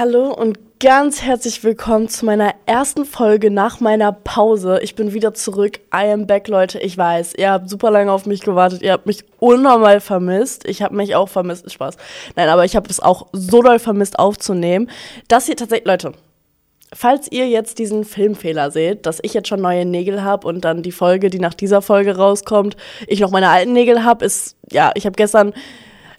Hallo und ganz herzlich willkommen zu meiner ersten Folge nach meiner Pause. Ich bin wieder zurück. I am back, Leute. Ich weiß, ihr habt super lange auf mich gewartet. Ihr habt mich unnormal vermisst. Ich habe mich auch vermisst. Spaß. Nein, aber ich habe es auch so doll vermisst aufzunehmen. Das hier tatsächlich, Leute, falls ihr jetzt diesen Filmfehler seht, dass ich jetzt schon neue Nägel habe und dann die Folge, die nach dieser Folge rauskommt, ich noch meine alten Nägel habe, ist, ja, ich habe gestern,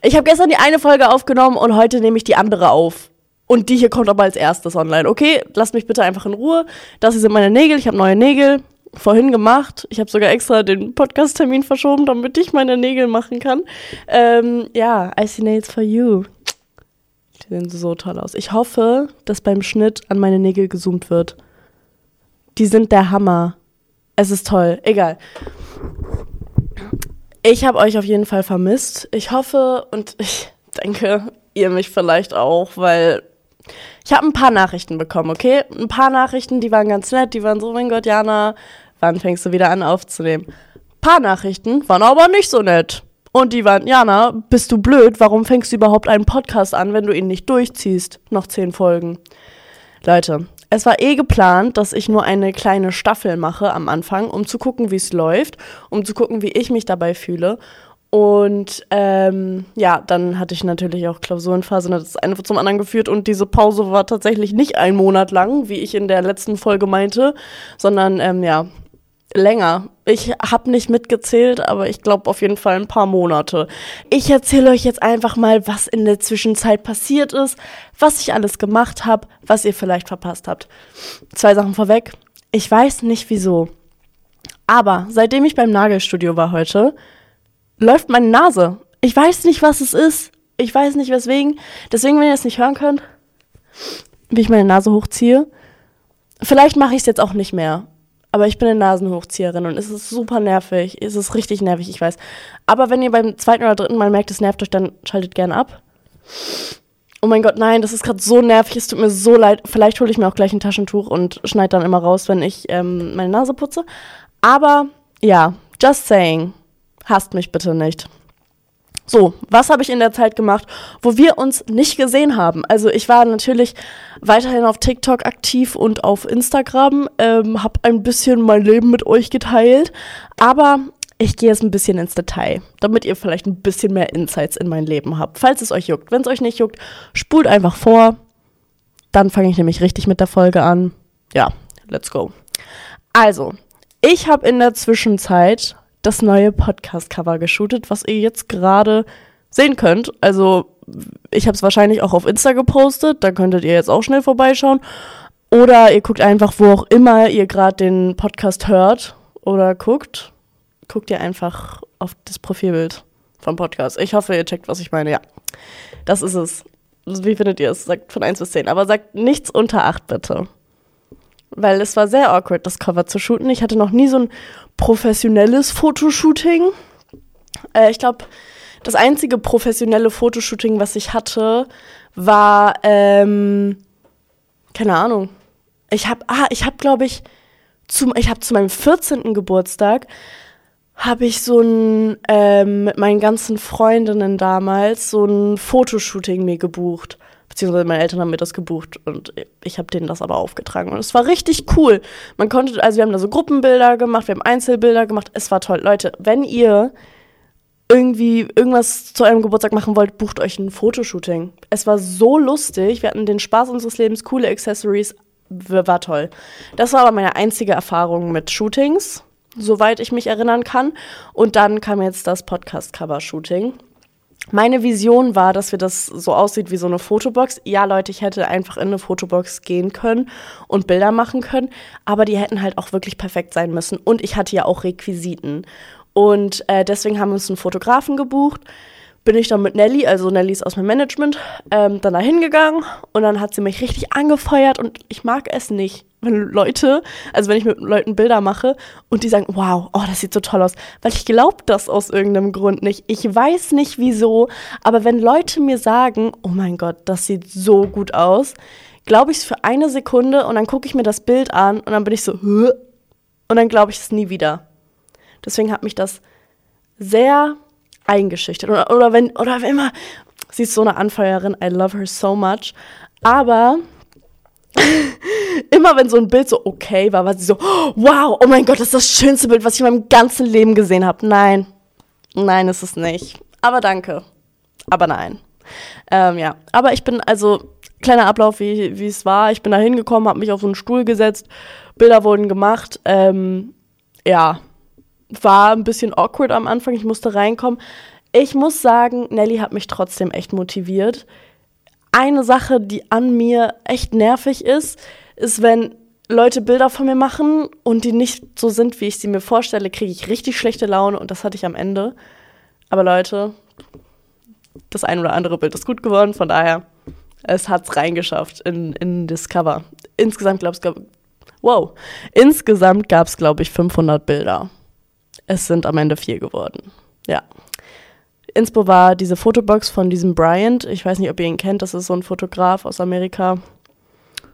ich habe gestern die eine Folge aufgenommen und heute nehme ich die andere auf. Und die hier kommt aber als erstes online. Okay, lasst mich bitte einfach in Ruhe. Das hier sind meine Nägel. Ich habe neue Nägel vorhin gemacht. Ich habe sogar extra den Podcast-Termin verschoben, damit ich meine Nägel machen kann. Ähm, ja, I see Nails for you. Die sehen so toll aus. Ich hoffe, dass beim Schnitt an meine Nägel gezoomt wird. Die sind der Hammer. Es ist toll. Egal. Ich habe euch auf jeden Fall vermisst. Ich hoffe und ich denke, ihr mich vielleicht auch, weil ich habe ein paar Nachrichten bekommen, okay? Ein paar Nachrichten, die waren ganz nett, die waren so, mein Gott, Jana, wann fängst du wieder an aufzunehmen? Ein paar Nachrichten waren aber nicht so nett. Und die waren, Jana, bist du blöd? Warum fängst du überhaupt einen Podcast an, wenn du ihn nicht durchziehst? Noch zehn Folgen. Leute, es war eh geplant, dass ich nur eine kleine Staffel mache am Anfang, um zu gucken, wie es läuft, um zu gucken, wie ich mich dabei fühle. Und ähm, ja, dann hatte ich natürlich auch Klausurenphase und das eine zum anderen geführt. Und diese Pause war tatsächlich nicht ein Monat lang, wie ich in der letzten Folge meinte, sondern ähm, ja, länger. Ich habe nicht mitgezählt, aber ich glaube auf jeden Fall ein paar Monate. Ich erzähle euch jetzt einfach mal, was in der Zwischenzeit passiert ist, was ich alles gemacht habe, was ihr vielleicht verpasst habt. Zwei Sachen vorweg. Ich weiß nicht wieso. Aber seitdem ich beim Nagelstudio war heute, läuft meine Nase. Ich weiß nicht, was es ist. Ich weiß nicht, weswegen. Deswegen, wenn ihr es nicht hören könnt, wie ich meine Nase hochziehe. Vielleicht mache ich es jetzt auch nicht mehr. Aber ich bin eine Nasenhochzieherin und es ist super nervig. Es ist richtig nervig, ich weiß. Aber wenn ihr beim zweiten oder dritten Mal merkt, es nervt euch, dann schaltet gerne ab. Oh mein Gott, nein, das ist gerade so nervig. Es tut mir so leid. Vielleicht hole ich mir auch gleich ein Taschentuch und schneide dann immer raus, wenn ich ähm, meine Nase putze. Aber ja, just saying. Hasst mich bitte nicht. So, was habe ich in der Zeit gemacht, wo wir uns nicht gesehen haben? Also ich war natürlich weiterhin auf TikTok aktiv und auf Instagram, ähm, habe ein bisschen mein Leben mit euch geteilt, aber ich gehe jetzt ein bisschen ins Detail, damit ihr vielleicht ein bisschen mehr Insights in mein Leben habt, falls es euch juckt. Wenn es euch nicht juckt, spult einfach vor. Dann fange ich nämlich richtig mit der Folge an. Ja, let's go. Also, ich habe in der Zwischenzeit das neue Podcast-Cover geshootet, was ihr jetzt gerade sehen könnt. Also ich habe es wahrscheinlich auch auf Insta gepostet, da könntet ihr jetzt auch schnell vorbeischauen. Oder ihr guckt einfach, wo auch immer ihr gerade den Podcast hört oder guckt, guckt ihr einfach auf das Profilbild vom Podcast. Ich hoffe, ihr checkt, was ich meine. Ja, das ist es. Wie findet ihr es? Sagt von 1 bis 10. Aber sagt nichts unter 8, bitte weil es war sehr awkward, das Cover zu shooten. Ich hatte noch nie so ein professionelles Fotoshooting. Äh, ich glaube, das einzige professionelle Fotoshooting, was ich hatte, war, ähm, keine Ahnung. Ich habe, ah, ich habe, glaube ich, zu, ich habe zu meinem 14. Geburtstag habe ich so ein ähm, mit meinen ganzen Freundinnen damals so ein Fotoshooting mir gebucht beziehungsweise meine Eltern haben mir das gebucht und ich habe denen das aber aufgetragen und es war richtig cool. Man konnte, also wir haben da so Gruppenbilder gemacht, wir haben Einzelbilder gemacht, es war toll. Leute, wenn ihr irgendwie irgendwas zu eurem Geburtstag machen wollt, bucht euch ein Fotoshooting. Es war so lustig, wir hatten den Spaß unseres Lebens, coole Accessories, war toll. Das war aber meine einzige Erfahrung mit Shootings, soweit ich mich erinnern kann. Und dann kam jetzt das Podcast-Cover-Shooting. Meine Vision war, dass wir das so aussieht wie so eine Fotobox. Ja, Leute, ich hätte einfach in eine Fotobox gehen können und Bilder machen können, aber die hätten halt auch wirklich perfekt sein müssen. Und ich hatte ja auch Requisiten. Und äh, deswegen haben wir uns einen Fotografen gebucht. Bin ich dann mit Nelly, also Nelly ist aus meinem Management, ähm, dann da hingegangen und dann hat sie mich richtig angefeuert und ich mag es nicht wenn Leute, also wenn ich mit Leuten Bilder mache und die sagen, wow, oh, das sieht so toll aus, weil ich glaube das aus irgendeinem Grund nicht. Ich weiß nicht wieso, aber wenn Leute mir sagen, oh mein Gott, das sieht so gut aus, glaube ich es für eine Sekunde und dann gucke ich mir das Bild an und dann bin ich so, Hö? und dann glaube ich es nie wieder. Deswegen hat mich das sehr eingeschüchtert. Oder, oder wenn, oder wenn immer, sie ist so eine Anfeuerin, I love her so much. Aber immer wenn so ein Bild so okay war, war sie so, wow, oh mein Gott, das ist das schönste Bild, was ich in meinem ganzen Leben gesehen habe. Nein, nein, ist es nicht. Aber danke. Aber nein. Ähm, ja, aber ich bin also kleiner Ablauf, wie, wie es war. Ich bin da hingekommen, habe mich auf so einen Stuhl gesetzt, Bilder wurden gemacht. Ähm, ja, war ein bisschen awkward am Anfang. Ich musste reinkommen. Ich muss sagen, Nelly hat mich trotzdem echt motiviert. Eine Sache, die an mir echt nervig ist, ist, wenn Leute Bilder von mir machen und die nicht so sind, wie ich sie mir vorstelle, kriege ich richtig schlechte Laune und das hatte ich am Ende. Aber Leute, das ein oder andere Bild ist gut geworden, von daher, es hat es reingeschafft in, in das Cover. Insgesamt, glaube ich, wow, insgesamt gab es, glaube ich, 500 Bilder. Es sind am Ende vier geworden. Ja. Inspo war diese Fotobox von diesem Bryant. Ich weiß nicht, ob ihr ihn kennt. Das ist so ein Fotograf aus Amerika.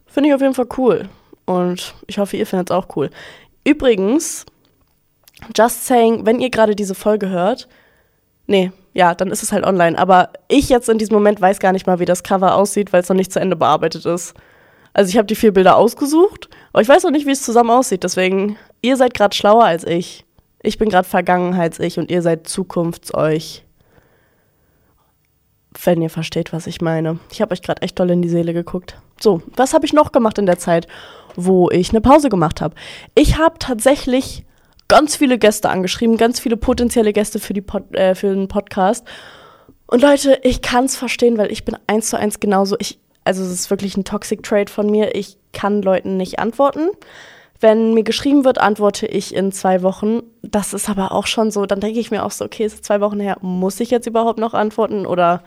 Finde ich auf jeden Fall cool. Und ich hoffe, ihr findet es auch cool. Übrigens, just saying, wenn ihr gerade diese Folge hört, nee, ja, dann ist es halt online. Aber ich jetzt in diesem Moment weiß gar nicht mal, wie das Cover aussieht, weil es noch nicht zu Ende bearbeitet ist. Also ich habe die vier Bilder ausgesucht, aber ich weiß noch nicht, wie es zusammen aussieht. Deswegen, ihr seid gerade schlauer als ich. Ich bin gerade Vergangenheits-Ich und ihr seid Zukunfts-Euch. Wenn ihr versteht, was ich meine. Ich habe euch gerade echt doll in die Seele geguckt. So, was habe ich noch gemacht in der Zeit, wo ich eine Pause gemacht habe? Ich habe tatsächlich ganz viele Gäste angeschrieben, ganz viele potenzielle Gäste für, die Pod äh, für den Podcast. Und Leute, ich kann es verstehen, weil ich bin eins zu eins genauso. Ich, also es ist wirklich ein Toxic Trade von mir. Ich kann Leuten nicht antworten. Wenn mir geschrieben wird, antworte ich in zwei Wochen. Das ist aber auch schon so, dann denke ich mir auch so, okay, es ist zwei Wochen her, muss ich jetzt überhaupt noch antworten oder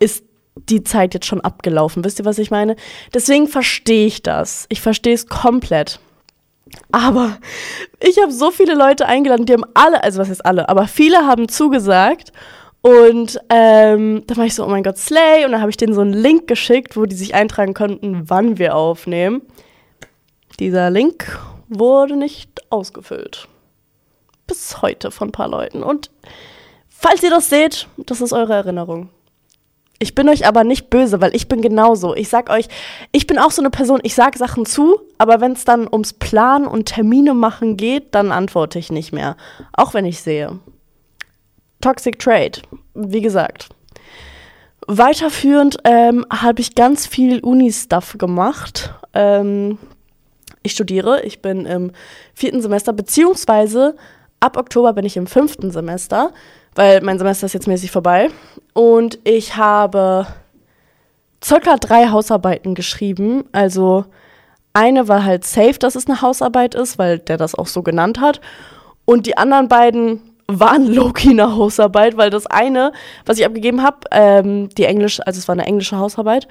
ist die Zeit jetzt schon abgelaufen? Wisst ihr, was ich meine? Deswegen verstehe ich das. Ich verstehe es komplett. Aber ich habe so viele Leute eingeladen, die haben alle, also was heißt alle, aber viele haben zugesagt. Und ähm, da war ich so, oh mein Gott, Slay. Und dann habe ich denen so einen Link geschickt, wo die sich eintragen konnten, wann wir aufnehmen. Dieser Link wurde nicht ausgefüllt. Bis heute von ein paar Leuten. Und falls ihr das seht, das ist eure Erinnerung. Ich bin euch aber nicht böse, weil ich bin genauso. Ich sag euch, ich bin auch so eine Person, ich sag Sachen zu, aber wenn es dann ums Planen und Termine machen geht, dann antworte ich nicht mehr. Auch wenn ich sehe. Toxic Trade, wie gesagt. Weiterführend ähm, habe ich ganz viel Uni-Stuff gemacht. Ähm, ich studiere, ich bin im vierten Semester, beziehungsweise ab Oktober bin ich im fünften Semester weil mein Semester ist jetzt mäßig vorbei. Und ich habe circa drei Hausarbeiten geschrieben. Also eine war halt safe, dass es eine Hausarbeit ist, weil der das auch so genannt hat. Und die anderen beiden waren Loki eine Hausarbeit, weil das eine, was ich abgegeben habe, ähm, die Englisch, also es war eine englische Hausarbeit.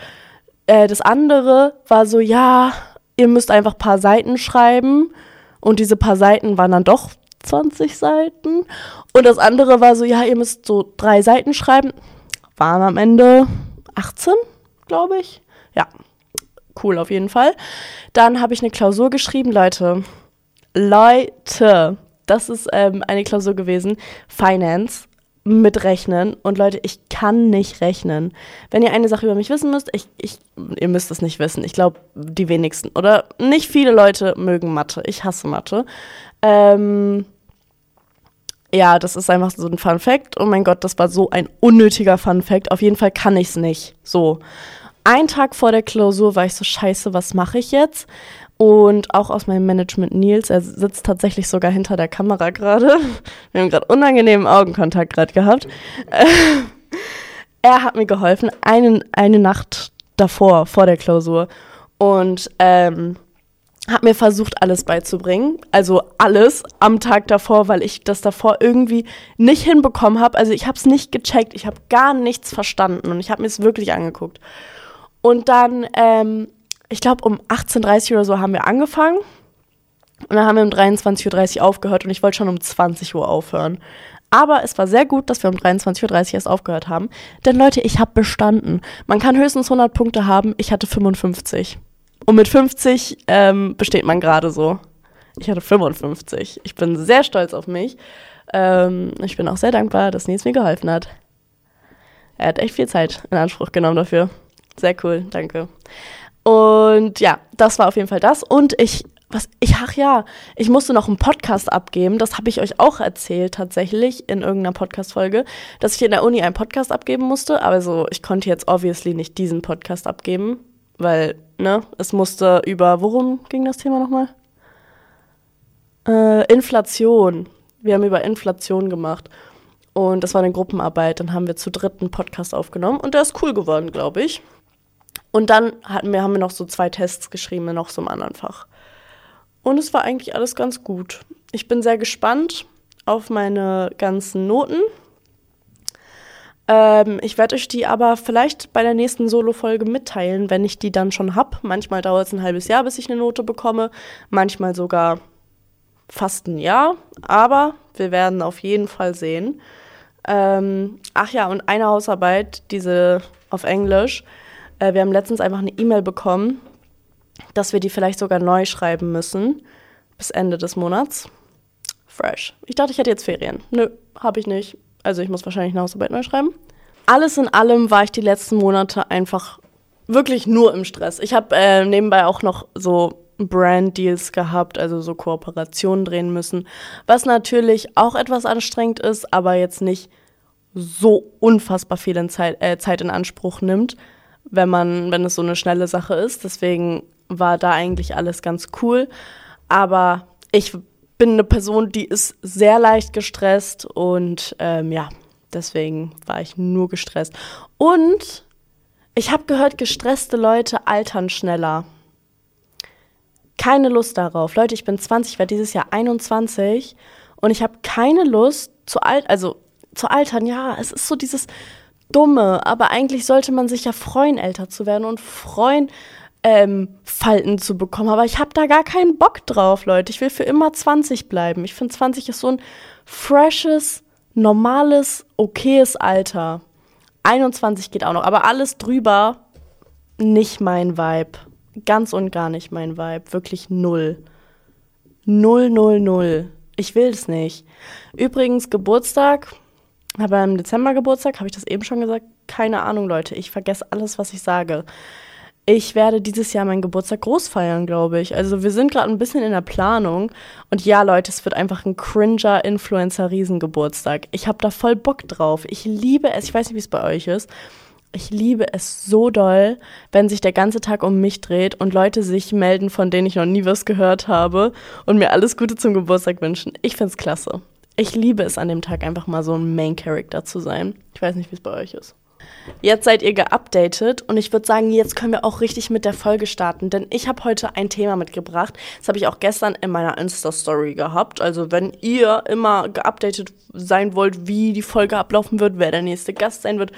Äh, das andere war so, ja, ihr müsst einfach ein paar Seiten schreiben. Und diese paar Seiten waren dann doch 20 Seiten. Und das andere war so, ja, ihr müsst so drei Seiten schreiben. Waren am Ende 18, glaube ich. Ja, cool auf jeden Fall. Dann habe ich eine Klausur geschrieben, Leute. Leute, das ist ähm, eine Klausur gewesen. Finance mit Rechnen. Und Leute, ich kann nicht rechnen. Wenn ihr eine Sache über mich wissen müsst, ich, ich, ihr müsst es nicht wissen. Ich glaube, die wenigsten. Oder nicht viele Leute mögen Mathe. Ich hasse Mathe. Ähm, ja, das ist einfach so ein Fun Fact. Oh mein Gott, das war so ein unnötiger Fun Fact. Auf jeden Fall kann ich es nicht. So. Ein Tag vor der Klausur war ich so, scheiße, was mache ich jetzt? Und auch aus meinem Management Nils, er sitzt tatsächlich sogar hinter der Kamera gerade. Wir haben gerade unangenehmen Augenkontakt gerade gehabt. er hat mir geholfen, eine, eine Nacht davor, vor der Klausur. Und ähm, habe mir versucht, alles beizubringen. Also alles am Tag davor, weil ich das davor irgendwie nicht hinbekommen habe. Also ich habe es nicht gecheckt, ich habe gar nichts verstanden und ich habe mir es wirklich angeguckt. Und dann, ähm, ich glaube, um 18.30 Uhr oder so haben wir angefangen. Und dann haben wir um 23.30 Uhr aufgehört und ich wollte schon um 20 Uhr aufhören. Aber es war sehr gut, dass wir um 23.30 Uhr erst aufgehört haben. Denn Leute, ich habe bestanden. Man kann höchstens 100 Punkte haben, ich hatte 55. Und mit 50 ähm, besteht man gerade so. Ich hatte 55. Ich bin sehr stolz auf mich. Ähm, ich bin auch sehr dankbar, dass Nils mir geholfen hat. Er hat echt viel Zeit in Anspruch genommen dafür. Sehr cool, danke. Und ja, das war auf jeden Fall das. Und ich, was, ich, ach ja, ich musste noch einen Podcast abgeben. Das habe ich euch auch erzählt, tatsächlich, in irgendeiner Podcast-Folge, dass ich in der Uni einen Podcast abgeben musste. Aber so, ich konnte jetzt obviously nicht diesen Podcast abgeben, weil, ne, es musste über, worum ging das Thema nochmal? Äh, Inflation. Wir haben über Inflation gemacht. Und das war eine Gruppenarbeit. Dann haben wir zu dritt einen Podcast aufgenommen. Und der ist cool geworden, glaube ich. Und dann hatten wir, haben wir noch so zwei Tests geschrieben, noch so im anderen Fach. Und es war eigentlich alles ganz gut. Ich bin sehr gespannt auf meine ganzen Noten. Ähm, ich werde euch die aber vielleicht bei der nächsten Solo-Folge mitteilen, wenn ich die dann schon habe. Manchmal dauert es ein halbes Jahr, bis ich eine Note bekomme. Manchmal sogar fast ein Jahr. Aber wir werden auf jeden Fall sehen. Ähm, ach ja, und eine Hausarbeit, diese auf Englisch. Äh, wir haben letztens einfach eine E-Mail bekommen, dass wir die vielleicht sogar neu schreiben müssen. Bis Ende des Monats. Fresh. Ich dachte, ich hätte jetzt Ferien. Nö, habe ich nicht. Also ich muss wahrscheinlich eine Hausarbeit neu schreiben. Alles in allem war ich die letzten Monate einfach wirklich nur im Stress. Ich habe äh, nebenbei auch noch so Brand-Deals gehabt, also so Kooperationen drehen müssen, was natürlich auch etwas anstrengend ist, aber jetzt nicht so unfassbar viel in Zeit, äh, Zeit in Anspruch nimmt, wenn man, wenn es so eine schnelle Sache ist. Deswegen war da eigentlich alles ganz cool. Aber ich bin eine Person, die ist sehr leicht gestresst und ähm, ja, deswegen war ich nur gestresst. Und ich habe gehört, gestresste Leute altern schneller. Keine Lust darauf. Leute, ich bin 20, ich werde dieses Jahr 21 und ich habe keine Lust zu alt, also zu altern. Ja, es ist so dieses Dumme, aber eigentlich sollte man sich ja freuen, älter zu werden und freuen, ähm, Falten zu bekommen. Aber ich habe da gar keinen Bock drauf, Leute. Ich will für immer 20 bleiben. Ich finde 20 ist so ein freshes, normales, okayes Alter. 21 geht auch noch, aber alles drüber nicht mein Vibe. Ganz und gar nicht mein Vibe. Wirklich null. Null, null, null. Ich will es nicht. Übrigens, Geburtstag, habe im Dezember Geburtstag, habe ich das eben schon gesagt? Keine Ahnung, Leute. Ich vergesse alles, was ich sage. Ich werde dieses Jahr meinen Geburtstag groß feiern, glaube ich. Also wir sind gerade ein bisschen in der Planung. Und ja, Leute, es wird einfach ein cringer Influencer-Riesengeburtstag. Ich habe da voll Bock drauf. Ich liebe es. Ich weiß nicht, wie es bei euch ist. Ich liebe es so doll, wenn sich der ganze Tag um mich dreht und Leute sich melden, von denen ich noch nie was gehört habe und mir alles Gute zum Geburtstag wünschen. Ich finde es klasse. Ich liebe es an dem Tag einfach mal so ein Main Character zu sein. Ich weiß nicht, wie es bei euch ist. Jetzt seid ihr geupdatet und ich würde sagen, jetzt können wir auch richtig mit der Folge starten, denn ich habe heute ein Thema mitgebracht. Das habe ich auch gestern in meiner Insta-Story gehabt. Also wenn ihr immer geupdatet sein wollt, wie die Folge ablaufen wird, wer der nächste Gast sein wird,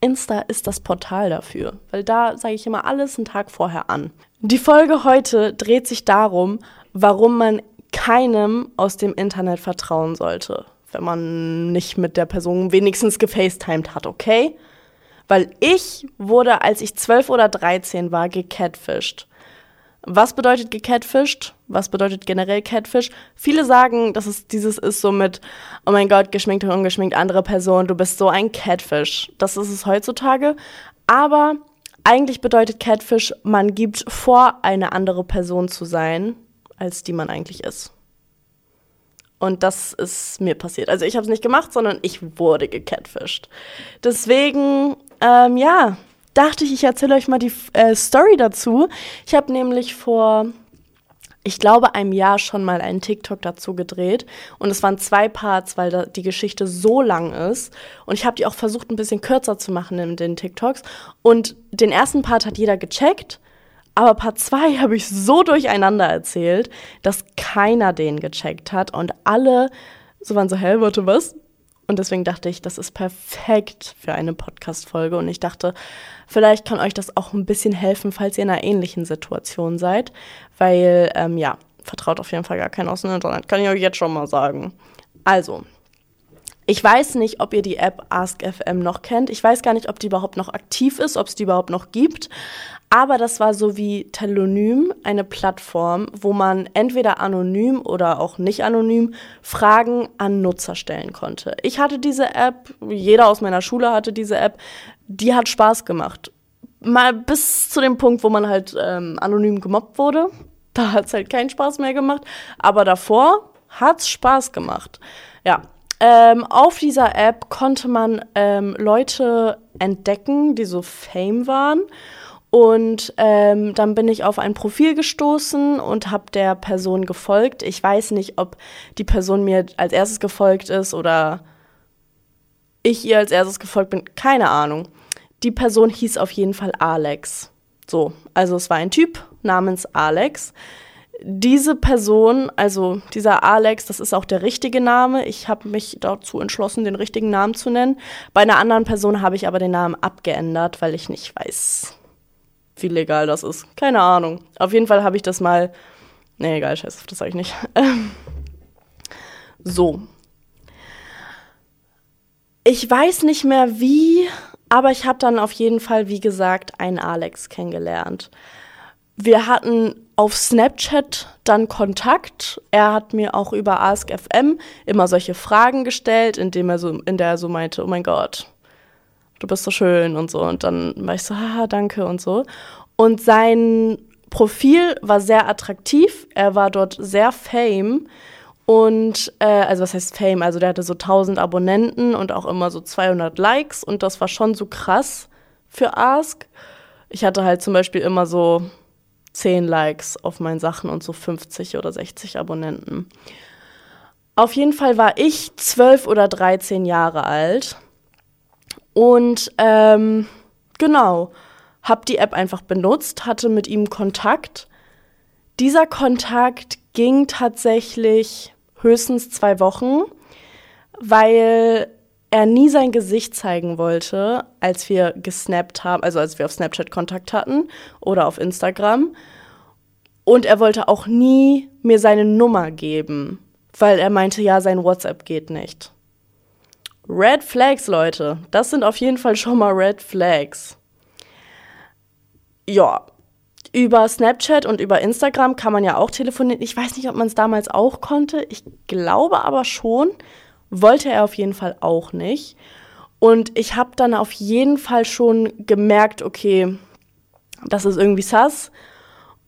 Insta ist das Portal dafür, weil da sage ich immer alles einen Tag vorher an. Die Folge heute dreht sich darum, warum man keinem aus dem Internet vertrauen sollte wenn man nicht mit der Person wenigstens gefacetimed hat, okay? Weil ich wurde, als ich 12 oder 13 war, gecatfished. Was bedeutet gecatfished? Was bedeutet generell Catfish? Viele sagen, dass es dieses ist so mit, oh mein Gott, geschminkt und ungeschminkt, andere Person, du bist so ein Catfish. Das ist es heutzutage. Aber eigentlich bedeutet Catfish, man gibt vor, eine andere Person zu sein, als die man eigentlich ist. Und das ist mir passiert. Also ich habe es nicht gemacht, sondern ich wurde gecatfished. Deswegen, ähm, ja, dachte ich, ich erzähle euch mal die äh, Story dazu. Ich habe nämlich vor, ich glaube, einem Jahr schon mal einen TikTok dazu gedreht. Und es waren zwei Parts, weil die Geschichte so lang ist. Und ich habe die auch versucht, ein bisschen kürzer zu machen in den TikToks. Und den ersten Part hat jeder gecheckt. Aber Part 2 habe ich so durcheinander erzählt, dass keiner den gecheckt hat und alle so waren so, hä, warte, was? Und deswegen dachte ich, das ist perfekt für eine Podcast-Folge. Und ich dachte, vielleicht kann euch das auch ein bisschen helfen, falls ihr in einer ähnlichen Situation seid. Weil, ähm, ja, vertraut auf jeden Fall gar keinen aus dem Internet. Kann ich euch jetzt schon mal sagen. Also, ich weiß nicht, ob ihr die App AskFM noch kennt. Ich weiß gar nicht, ob die überhaupt noch aktiv ist, ob es die überhaupt noch gibt. Aber das war so wie Telonym, eine Plattform, wo man entweder anonym oder auch nicht anonym Fragen an Nutzer stellen konnte. Ich hatte diese App, jeder aus meiner Schule hatte diese App, die hat Spaß gemacht. mal bis zu dem Punkt, wo man halt ähm, anonym gemobbt wurde. Da hat es halt keinen Spaß mehr gemacht. Aber davor hat es Spaß gemacht. Ja. Ähm, auf dieser App konnte man ähm, Leute entdecken, die so Fame waren. Und ähm, dann bin ich auf ein Profil gestoßen und habe der Person gefolgt. Ich weiß nicht, ob die Person mir als erstes gefolgt ist oder ich ihr als erstes gefolgt bin. Keine Ahnung. Die Person hieß auf jeden Fall Alex. So, also es war ein Typ namens Alex. Diese Person, also dieser Alex, das ist auch der richtige Name. Ich habe mich dazu entschlossen, den richtigen Namen zu nennen. Bei einer anderen Person habe ich aber den Namen abgeändert, weil ich nicht weiß, wie legal das ist. Keine Ahnung. Auf jeden Fall habe ich das mal. Nee, egal, scheiße, das sage ich nicht. so. Ich weiß nicht mehr wie aber ich habe dann auf jeden Fall, wie gesagt, einen Alex kennengelernt. Wir hatten auf Snapchat dann Kontakt. Er hat mir auch über AskFM immer solche Fragen gestellt, indem er so, in der er so meinte, oh mein Gott, du bist so schön und so. Und dann war ich so, haha, danke und so. Und sein Profil war sehr attraktiv. Er war dort sehr fame. Und, äh, also was heißt Fame? Also der hatte so 1000 Abonnenten und auch immer so 200 Likes und das war schon so krass für Ask. Ich hatte halt zum Beispiel immer so 10 Likes auf meinen Sachen und so 50 oder 60 Abonnenten. Auf jeden Fall war ich 12 oder 13 Jahre alt und ähm, genau, habe die App einfach benutzt, hatte mit ihm Kontakt. Dieser Kontakt ging tatsächlich höchstens zwei Wochen, weil er nie sein Gesicht zeigen wollte, als wir gesnappt haben, also als wir auf Snapchat Kontakt hatten oder auf Instagram. Und er wollte auch nie mir seine Nummer geben, weil er meinte, ja, sein WhatsApp geht nicht. Red Flags, Leute. Das sind auf jeden Fall schon mal Red Flags. Ja, über Snapchat und über Instagram kann man ja auch telefonieren. Ich weiß nicht, ob man es damals auch konnte. Ich glaube aber schon. Wollte er auf jeden Fall auch nicht. Und ich habe dann auf jeden Fall schon gemerkt, okay, das ist irgendwie sass.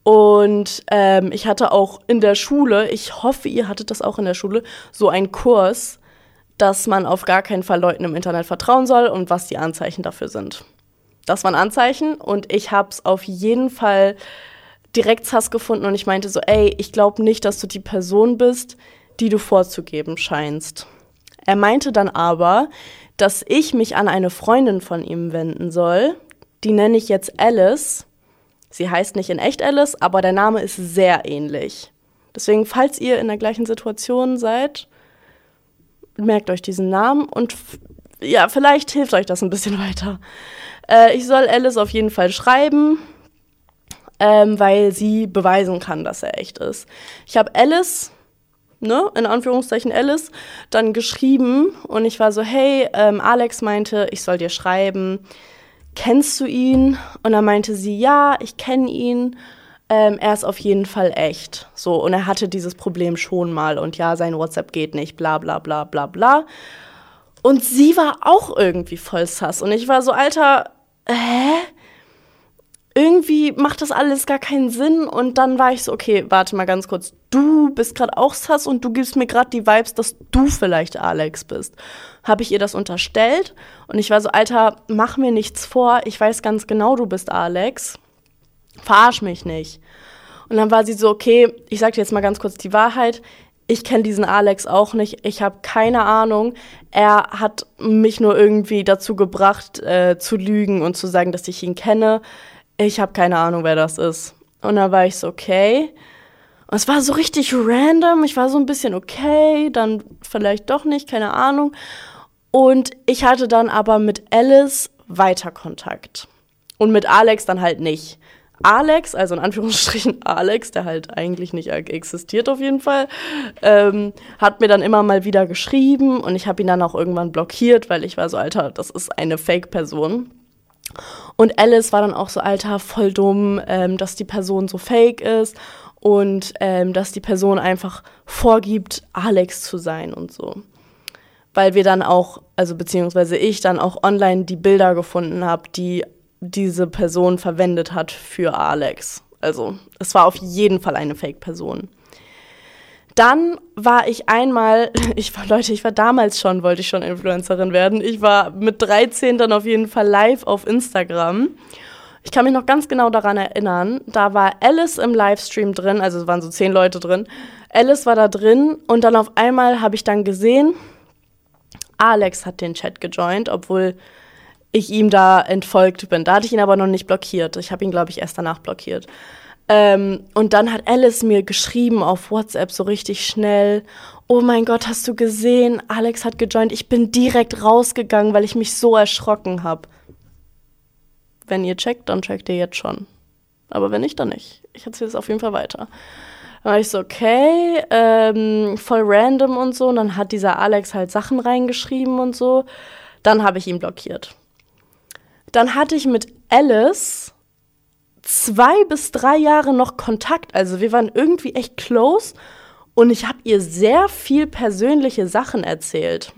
Und ähm, ich hatte auch in der Schule, ich hoffe, ihr hattet das auch in der Schule, so einen Kurs, dass man auf gar keinen Fall Leuten im Internet vertrauen soll und was die Anzeichen dafür sind. Das waren Anzeichen und ich habe es auf jeden Fall direkt Hass gefunden und ich meinte so, ey, ich glaube nicht, dass du die Person bist, die du vorzugeben scheinst. Er meinte dann aber, dass ich mich an eine Freundin von ihm wenden soll. Die nenne ich jetzt Alice. Sie heißt nicht in echt Alice, aber der Name ist sehr ähnlich. Deswegen, falls ihr in der gleichen Situation seid, merkt euch diesen Namen und ja, vielleicht hilft euch das ein bisschen weiter. Äh, ich soll Alice auf jeden Fall schreiben, ähm, weil sie beweisen kann, dass er echt ist. Ich habe Alice, ne, in Anführungszeichen Alice, dann geschrieben und ich war so, hey, ähm, Alex meinte, ich soll dir schreiben. Kennst du ihn? Und dann meinte sie, ja, ich kenne ihn. Ähm, er ist auf jeden Fall echt. So, und er hatte dieses Problem schon mal und ja, sein WhatsApp geht nicht, bla bla bla bla bla. Und sie war auch irgendwie voll sass. Und ich war so, Alter, hä? Irgendwie macht das alles gar keinen Sinn. Und dann war ich so, okay, warte mal ganz kurz. Du bist gerade auch sass und du gibst mir gerade die Vibes, dass du vielleicht Alex bist. Habe ich ihr das unterstellt? Und ich war so, Alter, mach mir nichts vor. Ich weiß ganz genau, du bist Alex. Verarsch mich nicht. Und dann war sie so, okay, ich sag dir jetzt mal ganz kurz die Wahrheit ich kenne diesen Alex auch nicht. Ich habe keine Ahnung. Er hat mich nur irgendwie dazu gebracht, äh, zu lügen und zu sagen, dass ich ihn kenne. Ich habe keine Ahnung, wer das ist. Und dann war ich so, okay. Und es war so richtig random. Ich war so ein bisschen okay, dann vielleicht doch nicht, keine Ahnung. Und ich hatte dann aber mit Alice weiter Kontakt. Und mit Alex dann halt nicht. Alex, also in Anführungsstrichen Alex, der halt eigentlich nicht existiert auf jeden Fall, ähm, hat mir dann immer mal wieder geschrieben und ich habe ihn dann auch irgendwann blockiert, weil ich war so, Alter, das ist eine Fake-Person. Und Alice war dann auch so, Alter, voll dumm, ähm, dass die Person so fake ist und ähm, dass die Person einfach vorgibt, Alex zu sein und so. Weil wir dann auch, also beziehungsweise ich dann auch online die Bilder gefunden habe, die diese Person verwendet hat für Alex. Also es war auf jeden Fall eine Fake-Person. Dann war ich einmal, ich war, Leute, ich war damals schon, wollte ich schon Influencerin werden. Ich war mit 13 dann auf jeden Fall live auf Instagram. Ich kann mich noch ganz genau daran erinnern, da war Alice im Livestream drin, also es waren so zehn Leute drin. Alice war da drin und dann auf einmal habe ich dann gesehen, Alex hat den Chat gejoint, obwohl ich ihm da entfolgt bin. Da hatte ich ihn aber noch nicht blockiert. Ich habe ihn, glaube ich, erst danach blockiert. Ähm, und dann hat Alice mir geschrieben auf WhatsApp so richtig schnell, oh mein Gott, hast du gesehen, Alex hat gejoint. Ich bin direkt rausgegangen, weil ich mich so erschrocken habe. Wenn ihr checkt, dann checkt ihr jetzt schon. Aber wenn nicht, dann nicht. Ich erzähle es auf jeden Fall weiter. Dann war ich so, okay, ähm, voll random und so. Und dann hat dieser Alex halt Sachen reingeschrieben und so. Dann habe ich ihn blockiert. Dann hatte ich mit Alice zwei bis drei Jahre noch Kontakt. Also wir waren irgendwie echt close. Und ich habe ihr sehr viel persönliche Sachen erzählt.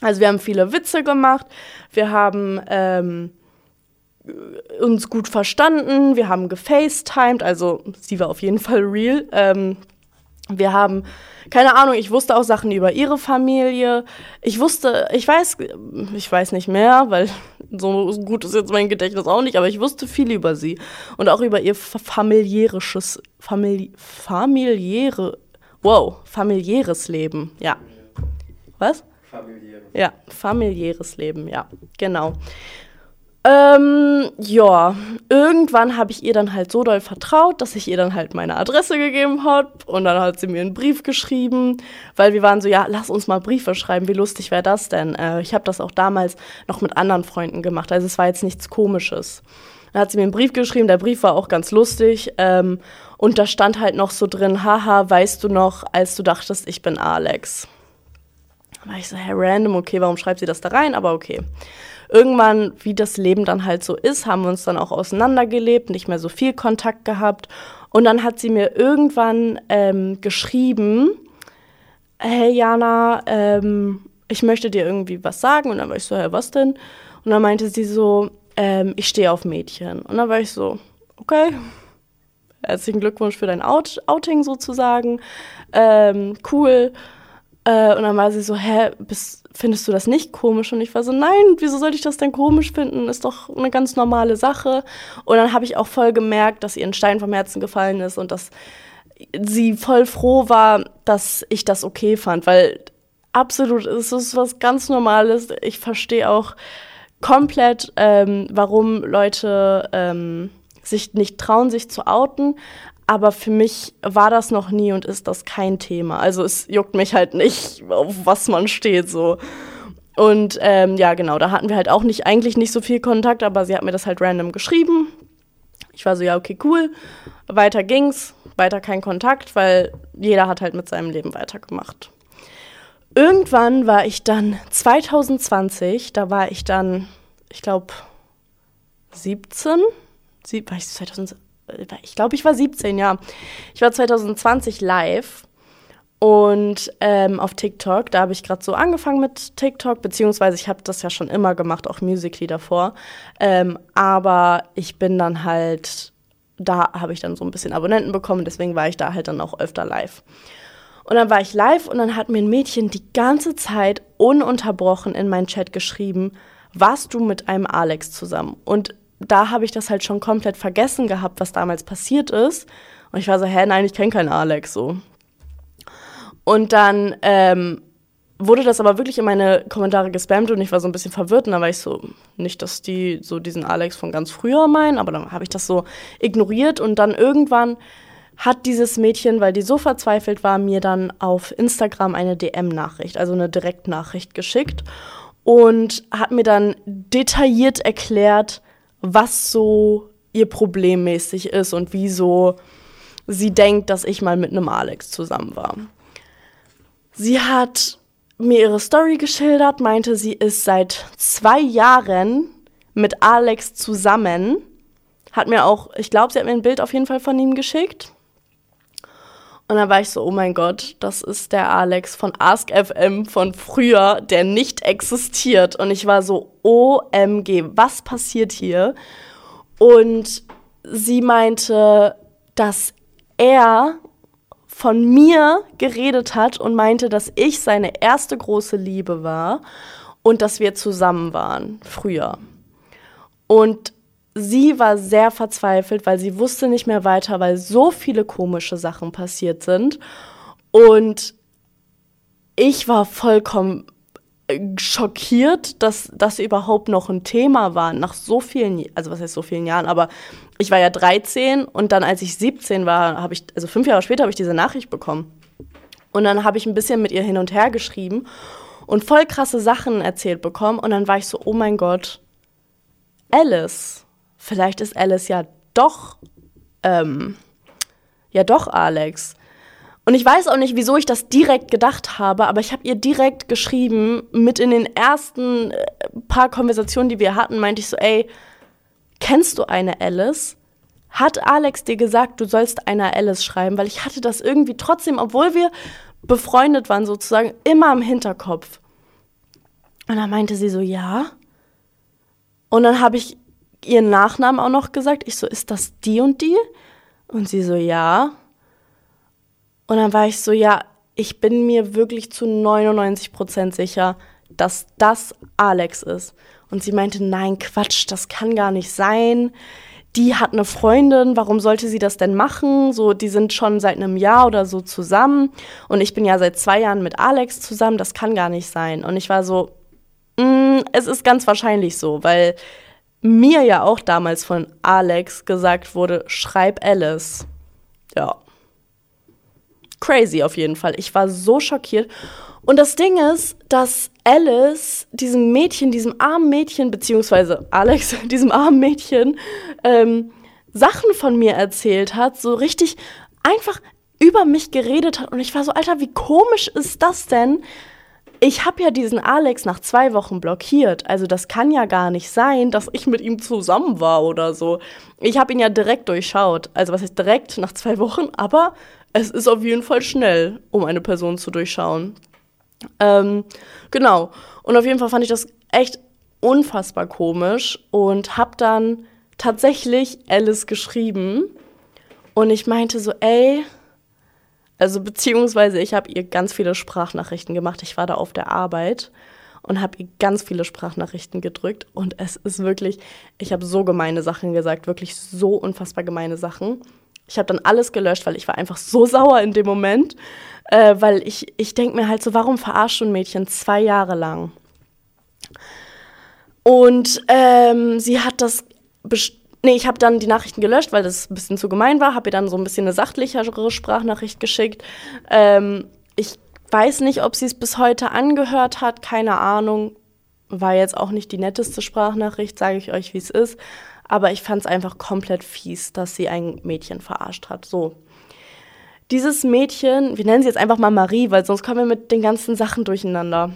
Also wir haben viele Witze gemacht. Wir haben... Ähm, uns gut verstanden, wir haben gefacetimed, also sie war auf jeden Fall real. Ähm, wir haben, keine Ahnung, ich wusste auch Sachen über ihre Familie. Ich wusste, ich weiß, ich weiß nicht mehr, weil so gut ist jetzt mein Gedächtnis auch nicht, aber ich wusste viel über sie und auch über ihr familiäres, famili familiäre, wow, familiäres Leben, ja. Was? Familiäres. Ja, familiäres Leben, ja, genau. Ähm, ja, irgendwann habe ich ihr dann halt so doll vertraut, dass ich ihr dann halt meine Adresse gegeben habe und dann hat sie mir einen Brief geschrieben, weil wir waren so, ja, lass uns mal Briefe schreiben, wie lustig wäre das denn? Äh, ich habe das auch damals noch mit anderen Freunden gemacht, also es war jetzt nichts Komisches. Dann hat sie mir einen Brief geschrieben, der Brief war auch ganz lustig ähm, und da stand halt noch so drin, haha, weißt du noch, als du dachtest, ich bin Alex. Da war ich so, hey, random, okay, warum schreibt sie das da rein? Aber okay irgendwann, wie das Leben dann halt so ist, haben wir uns dann auch auseinandergelebt, nicht mehr so viel Kontakt gehabt. Und dann hat sie mir irgendwann ähm, geschrieben, hey Jana, ähm, ich möchte dir irgendwie was sagen. Und dann war ich so, hey, was denn? Und dann meinte sie so, ähm, ich stehe auf Mädchen. Und dann war ich so, okay, herzlichen Glückwunsch für dein Out Outing sozusagen. Ähm, cool. Äh, und dann war sie so, hä, bist, findest du das nicht komisch? Und ich war so, nein, wieso sollte ich das denn komisch finden? Ist doch eine ganz normale Sache. Und dann habe ich auch voll gemerkt, dass ihr ein Stein vom Herzen gefallen ist und dass sie voll froh war, dass ich das okay fand, weil absolut, es ist was ganz Normales. Ich verstehe auch komplett, ähm, warum Leute ähm, sich nicht trauen, sich zu outen. Aber für mich war das noch nie und ist das kein Thema. Also es juckt mich halt nicht, auf was man steht so. Und ähm, ja, genau, da hatten wir halt auch nicht, eigentlich nicht so viel Kontakt, aber sie hat mir das halt random geschrieben. Ich war so, ja, okay, cool. Weiter ging's, weiter kein Kontakt, weil jeder hat halt mit seinem Leben weitergemacht. Irgendwann war ich dann 2020, da war ich dann, ich glaube, 17. Sie, war ich 2000, ich glaube, ich war 17, ja. Ich war 2020 live und ähm, auf TikTok, da habe ich gerade so angefangen mit TikTok, beziehungsweise ich habe das ja schon immer gemacht, auch Musically davor. Ähm, aber ich bin dann halt, da habe ich dann so ein bisschen Abonnenten bekommen, deswegen war ich da halt dann auch öfter live. Und dann war ich live und dann hat mir ein Mädchen die ganze Zeit ununterbrochen in meinen Chat geschrieben, warst du mit einem Alex zusammen? Und da habe ich das halt schon komplett vergessen gehabt, was damals passiert ist. Und ich war so, hä, nein, ich kenne keinen Alex so. Und dann ähm, wurde das aber wirklich in meine Kommentare gespammt und ich war so ein bisschen verwirrt. Und dann war ich so, nicht, dass die so diesen Alex von ganz früher meinen, aber dann habe ich das so ignoriert und dann irgendwann hat dieses Mädchen, weil die so verzweifelt war, mir dann auf Instagram eine DM-Nachricht, also eine Direktnachricht geschickt und hat mir dann detailliert erklärt, was so ihr Problem mäßig ist und wieso sie denkt, dass ich mal mit einem Alex zusammen war. Sie hat mir ihre Story geschildert, meinte, sie ist seit zwei Jahren mit Alex zusammen. Hat mir auch, ich glaube, sie hat mir ein Bild auf jeden Fall von ihm geschickt. Und dann war ich so, oh mein Gott, das ist der Alex von Ask FM von früher, der nicht existiert. Und ich war so, OMG, was passiert hier? Und sie meinte, dass er von mir geredet hat und meinte, dass ich seine erste große Liebe war und dass wir zusammen waren früher. Und sie war sehr verzweifelt, weil sie wusste nicht mehr weiter, weil so viele komische Sachen passiert sind. Und ich war vollkommen äh, schockiert, dass das überhaupt noch ein Thema war, nach so vielen, also was heißt so vielen Jahren, aber ich war ja 13 und dann, als ich 17 war, habe ich, also fünf Jahre später habe ich diese Nachricht bekommen. Und dann habe ich ein bisschen mit ihr hin und her geschrieben und voll krasse Sachen erzählt bekommen. Und dann war ich so, oh mein Gott, Alice vielleicht ist Alice ja doch, ähm, ja doch Alex. Und ich weiß auch nicht, wieso ich das direkt gedacht habe, aber ich habe ihr direkt geschrieben, mit in den ersten äh, paar Konversationen, die wir hatten, meinte ich so, ey, kennst du eine Alice? Hat Alex dir gesagt, du sollst einer Alice schreiben? Weil ich hatte das irgendwie trotzdem, obwohl wir befreundet waren sozusagen, immer im Hinterkopf. Und dann meinte sie so, ja. Und dann habe ich ihren Nachnamen auch noch gesagt. Ich so, ist das die und die? Und sie so, ja. Und dann war ich so, ja, ich bin mir wirklich zu 99 Prozent sicher, dass das Alex ist. Und sie meinte, nein, Quatsch, das kann gar nicht sein. Die hat eine Freundin, warum sollte sie das denn machen? So, die sind schon seit einem Jahr oder so zusammen. Und ich bin ja seit zwei Jahren mit Alex zusammen, das kann gar nicht sein. Und ich war so, mm, es ist ganz wahrscheinlich so, weil mir ja auch damals von Alex gesagt wurde, schreib Alice. Ja. Crazy auf jeden Fall. Ich war so schockiert. Und das Ding ist, dass Alice diesem Mädchen, diesem armen Mädchen, beziehungsweise Alex, diesem armen Mädchen, ähm, Sachen von mir erzählt hat, so richtig einfach über mich geredet hat. Und ich war so, Alter, wie komisch ist das denn? Ich habe ja diesen Alex nach zwei Wochen blockiert. Also das kann ja gar nicht sein, dass ich mit ihm zusammen war oder so. Ich habe ihn ja direkt durchschaut. Also was heißt direkt nach zwei Wochen, aber es ist auf jeden Fall schnell, um eine Person zu durchschauen. Ähm, genau. Und auf jeden Fall fand ich das echt unfassbar komisch und habe dann tatsächlich Alice geschrieben. Und ich meinte so, ey, also beziehungsweise ich habe ihr ganz viele Sprachnachrichten gemacht. Ich war da auf der Arbeit und habe ihr ganz viele Sprachnachrichten gedrückt. Und es ist wirklich, ich habe so gemeine Sachen gesagt, wirklich so unfassbar gemeine Sachen. Ich habe dann alles gelöscht, weil ich war einfach so sauer in dem Moment. Äh, weil ich, ich denke mir halt so, warum verarscht du ein Mädchen zwei Jahre lang? Und ähm, sie hat das bestimmt Nee, ich habe dann die Nachrichten gelöscht, weil das ein bisschen zu gemein war. Habe ihr dann so ein bisschen eine sachlichere Sprachnachricht geschickt. Ähm, ich weiß nicht, ob sie es bis heute angehört hat, keine Ahnung. War jetzt auch nicht die netteste Sprachnachricht, sage ich euch, wie es ist. Aber ich fand es einfach komplett fies, dass sie ein Mädchen verarscht hat. So. Dieses Mädchen, wir nennen sie jetzt einfach mal Marie, weil sonst kommen wir mit den ganzen Sachen durcheinander.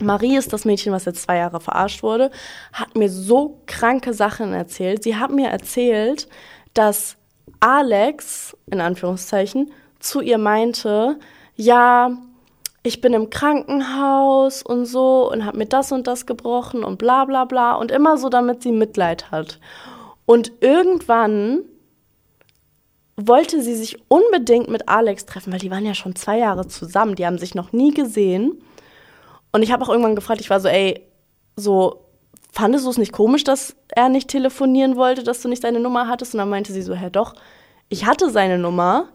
Marie ist das Mädchen, was jetzt zwei Jahre verarscht wurde, hat mir so kranke Sachen erzählt. Sie hat mir erzählt, dass Alex, in Anführungszeichen, zu ihr meinte, ja, ich bin im Krankenhaus und so und habe mir das und das gebrochen und bla bla bla und immer so, damit sie Mitleid hat. Und irgendwann wollte sie sich unbedingt mit Alex treffen, weil die waren ja schon zwei Jahre zusammen, die haben sich noch nie gesehen. Und ich habe auch irgendwann gefragt, ich war so, ey, so, fandest du es nicht komisch, dass er nicht telefonieren wollte, dass du nicht seine Nummer hattest? Und dann meinte sie so, hä, doch, ich hatte seine Nummer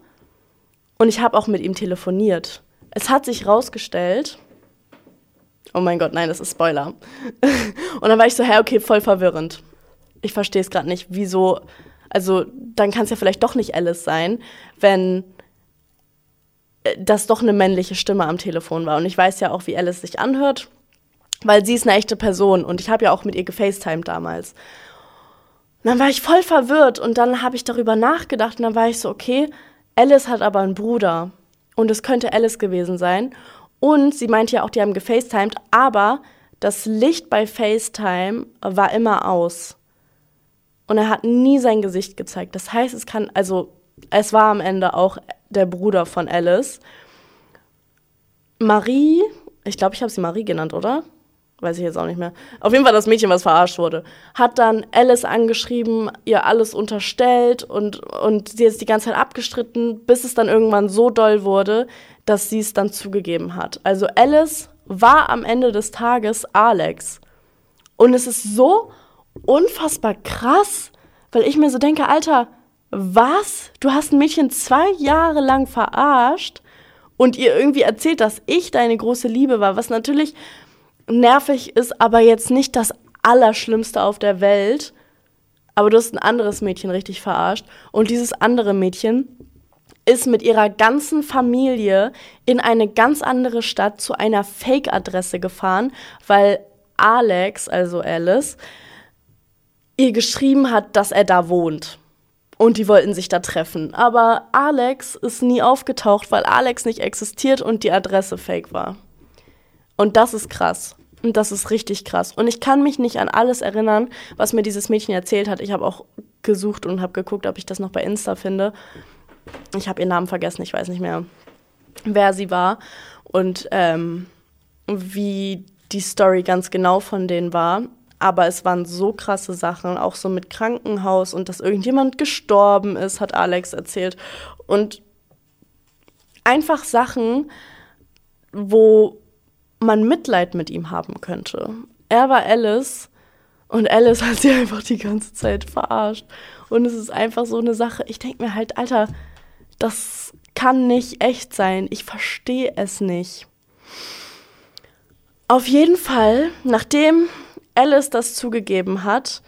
und ich habe auch mit ihm telefoniert. Es hat sich rausgestellt, oh mein Gott, nein, das ist Spoiler. und dann war ich so, hä, okay, voll verwirrend. Ich verstehe es gerade nicht, wieso, also dann kann es ja vielleicht doch nicht Alice sein, wenn dass doch eine männliche Stimme am Telefon war. Und ich weiß ja auch, wie Alice sich anhört, weil sie ist eine echte Person und ich habe ja auch mit ihr gefacetimed damals. Und dann war ich voll verwirrt und dann habe ich darüber nachgedacht und dann war ich so, okay, Alice hat aber einen Bruder und es könnte Alice gewesen sein. Und sie meinte ja auch, die haben gefacetimed, aber das Licht bei FaceTime war immer aus. Und er hat nie sein Gesicht gezeigt. Das heißt, es kann, also es war am Ende auch der Bruder von Alice. Marie, ich glaube, ich habe sie Marie genannt, oder? Weiß ich jetzt auch nicht mehr. Auf jeden Fall das Mädchen, was verarscht wurde, hat dann Alice angeschrieben, ihr alles unterstellt und, und sie ist die ganze Zeit abgestritten, bis es dann irgendwann so doll wurde, dass sie es dann zugegeben hat. Also Alice war am Ende des Tages Alex. Und es ist so unfassbar krass, weil ich mir so denke, Alter, was? Du hast ein Mädchen zwei Jahre lang verarscht und ihr irgendwie erzählt, dass ich deine große Liebe war, was natürlich nervig ist, aber jetzt nicht das Allerschlimmste auf der Welt. Aber du hast ein anderes Mädchen richtig verarscht. Und dieses andere Mädchen ist mit ihrer ganzen Familie in eine ganz andere Stadt zu einer Fake-Adresse gefahren, weil Alex, also Alice, ihr geschrieben hat, dass er da wohnt. Und die wollten sich da treffen. Aber Alex ist nie aufgetaucht, weil Alex nicht existiert und die Adresse fake war. Und das ist krass. Und das ist richtig krass. Und ich kann mich nicht an alles erinnern, was mir dieses Mädchen erzählt hat. Ich habe auch gesucht und habe geguckt, ob ich das noch bei Insta finde. Ich habe ihren Namen vergessen, ich weiß nicht mehr, wer sie war und ähm, wie die Story ganz genau von denen war. Aber es waren so krasse Sachen, auch so mit Krankenhaus und dass irgendjemand gestorben ist, hat Alex erzählt. Und einfach Sachen, wo man Mitleid mit ihm haben könnte. Er war Alice und Alice hat sie einfach die ganze Zeit verarscht. Und es ist einfach so eine Sache. Ich denke mir halt, Alter, das kann nicht echt sein. Ich verstehe es nicht. Auf jeden Fall, nachdem Alice das zugegeben hat,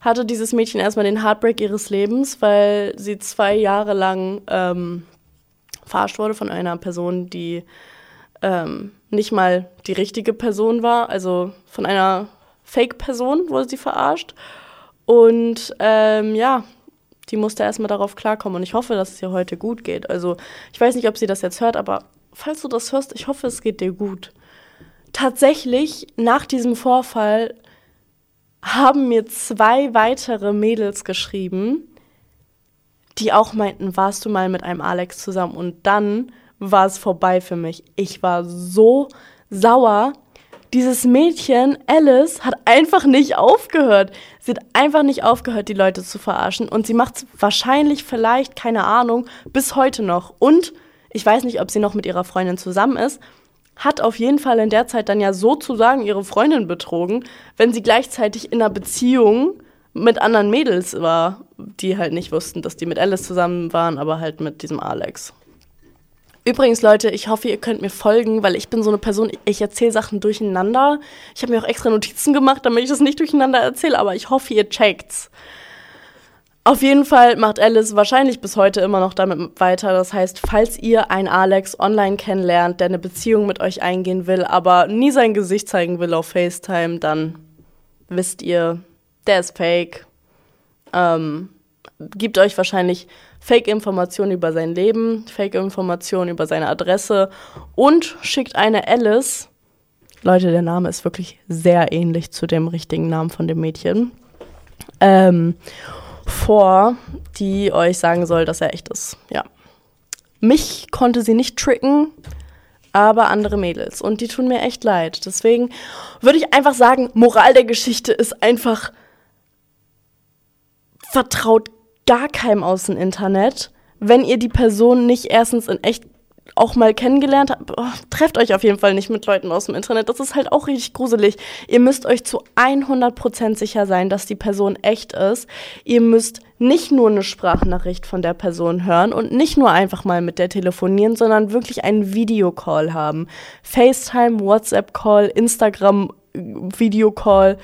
hatte dieses Mädchen erstmal den Heartbreak ihres Lebens, weil sie zwei Jahre lang ähm, verarscht wurde von einer Person, die ähm, nicht mal die richtige Person war, also von einer Fake-Person wurde sie verarscht. Und ähm, ja, die musste erstmal darauf klarkommen. Und ich hoffe, dass es ihr heute gut geht. Also, ich weiß nicht, ob sie das jetzt hört, aber falls du das hörst, ich hoffe, es geht dir gut. Tatsächlich, nach diesem Vorfall haben mir zwei weitere Mädels geschrieben, die auch meinten, warst du mal mit einem Alex zusammen? Und dann war es vorbei für mich. Ich war so sauer. Dieses Mädchen, Alice, hat einfach nicht aufgehört. Sie hat einfach nicht aufgehört, die Leute zu verarschen. Und sie macht es wahrscheinlich, vielleicht, keine Ahnung, bis heute noch. Und ich weiß nicht, ob sie noch mit ihrer Freundin zusammen ist. Hat auf jeden Fall in der Zeit dann ja sozusagen ihre Freundin betrogen, wenn sie gleichzeitig in einer Beziehung mit anderen Mädels war, die halt nicht wussten, dass die mit Alice zusammen waren, aber halt mit diesem Alex. Übrigens, Leute, ich hoffe, ihr könnt mir folgen, weil ich bin so eine Person, ich erzähle Sachen durcheinander. Ich habe mir auch extra Notizen gemacht, damit ich das nicht durcheinander erzähle, aber ich hoffe, ihr checkt's. Auf jeden Fall macht Alice wahrscheinlich bis heute immer noch damit weiter. Das heißt, falls ihr einen Alex online kennenlernt, der eine Beziehung mit euch eingehen will, aber nie sein Gesicht zeigen will auf FaceTime, dann wisst ihr, der ist fake. Ähm, gibt euch wahrscheinlich Fake-Informationen über sein Leben, Fake-Informationen über seine Adresse und schickt eine Alice. Leute, der Name ist wirklich sehr ähnlich zu dem richtigen Namen von dem Mädchen. Ähm, vor, die euch sagen soll, dass er echt ist. Ja. Mich konnte sie nicht tricken, aber andere Mädels. Und die tun mir echt leid. Deswegen würde ich einfach sagen, Moral der Geschichte ist einfach vertraut gar keinem aus dem Internet, wenn ihr die Person nicht erstens in echt auch mal kennengelernt habt, oh, trefft euch auf jeden Fall nicht mit Leuten aus dem Internet. Das ist halt auch richtig gruselig. Ihr müsst euch zu 100% sicher sein, dass die Person echt ist. Ihr müsst nicht nur eine Sprachnachricht von der Person hören und nicht nur einfach mal mit der telefonieren, sondern wirklich einen Videocall haben. FaceTime, WhatsApp-Call, Instagram, Videocall.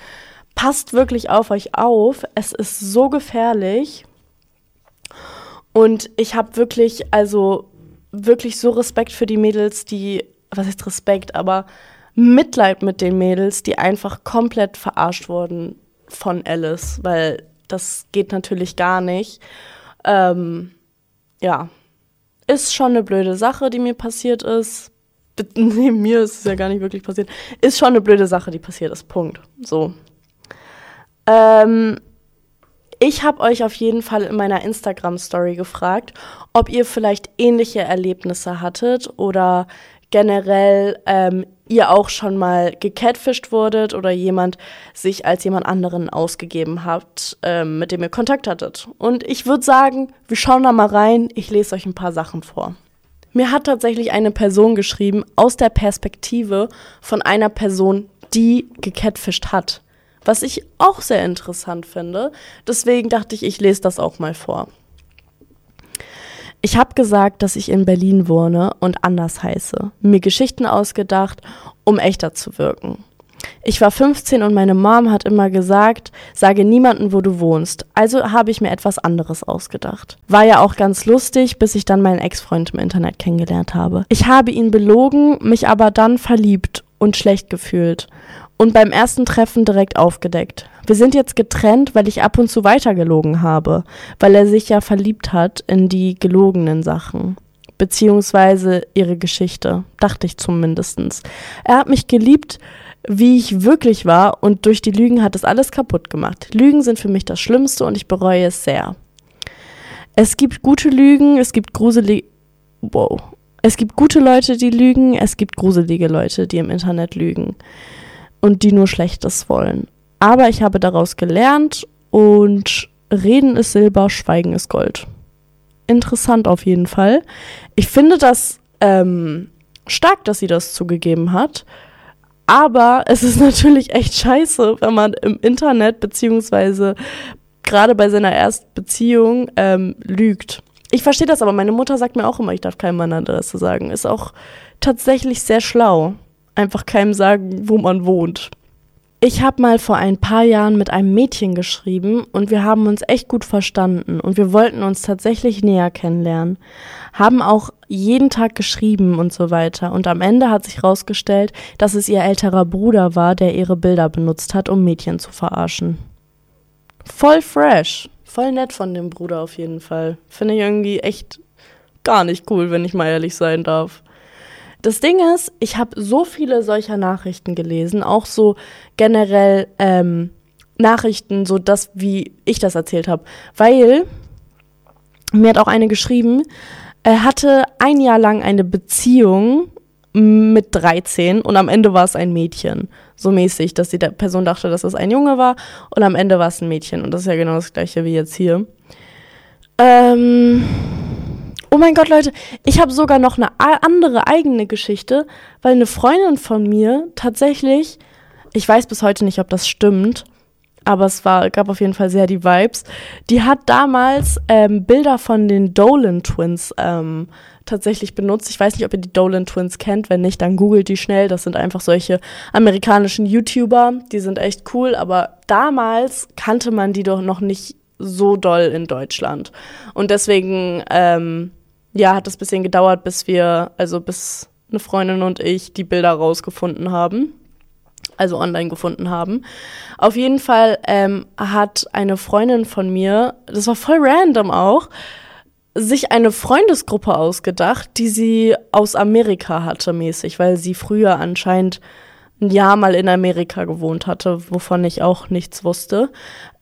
Passt wirklich auf euch auf. Es ist so gefährlich. Und ich habe wirklich, also wirklich so Respekt für die Mädels, die, was ist Respekt, aber Mitleid mit den Mädels, die einfach komplett verarscht wurden von Alice, weil das geht natürlich gar nicht. Ähm, ja, ist schon eine blöde Sache, die mir passiert ist. Neben mir ist es ja gar nicht wirklich passiert. Ist schon eine blöde Sache, die passiert ist. Punkt. So. Ähm, Ich habe euch auf jeden Fall in meiner Instagram-Story gefragt, ob ihr vielleicht ähnliche Erlebnisse hattet oder generell ähm, ihr auch schon mal gecatfischt wurdet oder jemand sich als jemand anderen ausgegeben habt, ähm, mit dem ihr Kontakt hattet. Und ich würde sagen, wir schauen da mal rein. Ich lese euch ein paar Sachen vor. Mir hat tatsächlich eine Person geschrieben aus der Perspektive von einer Person, die gecatfischt hat was ich auch sehr interessant finde. Deswegen dachte ich, ich lese das auch mal vor. Ich habe gesagt, dass ich in Berlin wohne und anders heiße. Mir Geschichten ausgedacht, um echter zu wirken. Ich war 15 und meine Mom hat immer gesagt, sage niemanden, wo du wohnst. Also habe ich mir etwas anderes ausgedacht. War ja auch ganz lustig, bis ich dann meinen Ex-Freund im Internet kennengelernt habe. Ich habe ihn belogen, mich aber dann verliebt und schlecht gefühlt und beim ersten Treffen direkt aufgedeckt. Wir sind jetzt getrennt, weil ich ab und zu weitergelogen habe, weil er sich ja verliebt hat in die gelogenen Sachen. Beziehungsweise ihre Geschichte, dachte ich zumindestens. Er hat mich geliebt, wie ich wirklich war, und durch die Lügen hat es alles kaputt gemacht. Lügen sind für mich das Schlimmste und ich bereue es sehr. Es gibt gute Lügen, es gibt gruselige. Wow. Es gibt gute Leute, die lügen, es gibt gruselige Leute, die im Internet lügen und die nur Schlechtes wollen. Aber ich habe daraus gelernt und Reden ist Silber, Schweigen ist Gold. Interessant auf jeden Fall. Ich finde das ähm, stark, dass sie das zugegeben hat. Aber es ist natürlich echt scheiße, wenn man im Internet beziehungsweise gerade bei seiner Erstbeziehung ähm, lügt. Ich verstehe das, aber meine Mutter sagt mir auch immer, ich darf keinem meine Adresse sagen. Ist auch tatsächlich sehr schlau einfach keinem sagen, wo man wohnt. Ich habe mal vor ein paar Jahren mit einem Mädchen geschrieben und wir haben uns echt gut verstanden und wir wollten uns tatsächlich näher kennenlernen. Haben auch jeden Tag geschrieben und so weiter und am Ende hat sich herausgestellt, dass es ihr älterer Bruder war, der ihre Bilder benutzt hat, um Mädchen zu verarschen. Voll fresh. Voll nett von dem Bruder auf jeden Fall. Finde ich irgendwie echt gar nicht cool, wenn ich mal ehrlich sein darf. Das Ding ist, ich habe so viele solcher Nachrichten gelesen, auch so generell ähm, Nachrichten, so das, wie ich das erzählt habe. Weil mir hat auch eine geschrieben, er hatte ein Jahr lang eine Beziehung mit 13 und am Ende war es ein Mädchen. So mäßig, dass die Person dachte, dass es ein Junge war und am Ende war es ein Mädchen. Und das ist ja genau das gleiche wie jetzt hier. Ähm Oh mein Gott, Leute, ich habe sogar noch eine andere eigene Geschichte, weil eine Freundin von mir tatsächlich, ich weiß bis heute nicht, ob das stimmt, aber es war, gab auf jeden Fall sehr die Vibes. Die hat damals ähm, Bilder von den Dolan Twins ähm, tatsächlich benutzt. Ich weiß nicht, ob ihr die Dolan Twins kennt. Wenn nicht, dann googelt die schnell. Das sind einfach solche amerikanischen YouTuber. Die sind echt cool, aber damals kannte man die doch noch nicht so doll in Deutschland. Und deswegen ähm, ja, hat es ein bisschen gedauert, bis wir, also bis eine Freundin und ich die Bilder rausgefunden haben. Also online gefunden haben. Auf jeden Fall ähm, hat eine Freundin von mir, das war voll random auch, sich eine Freundesgruppe ausgedacht, die sie aus Amerika hatte, mäßig, weil sie früher anscheinend ein Jahr mal in Amerika gewohnt hatte, wovon ich auch nichts wusste.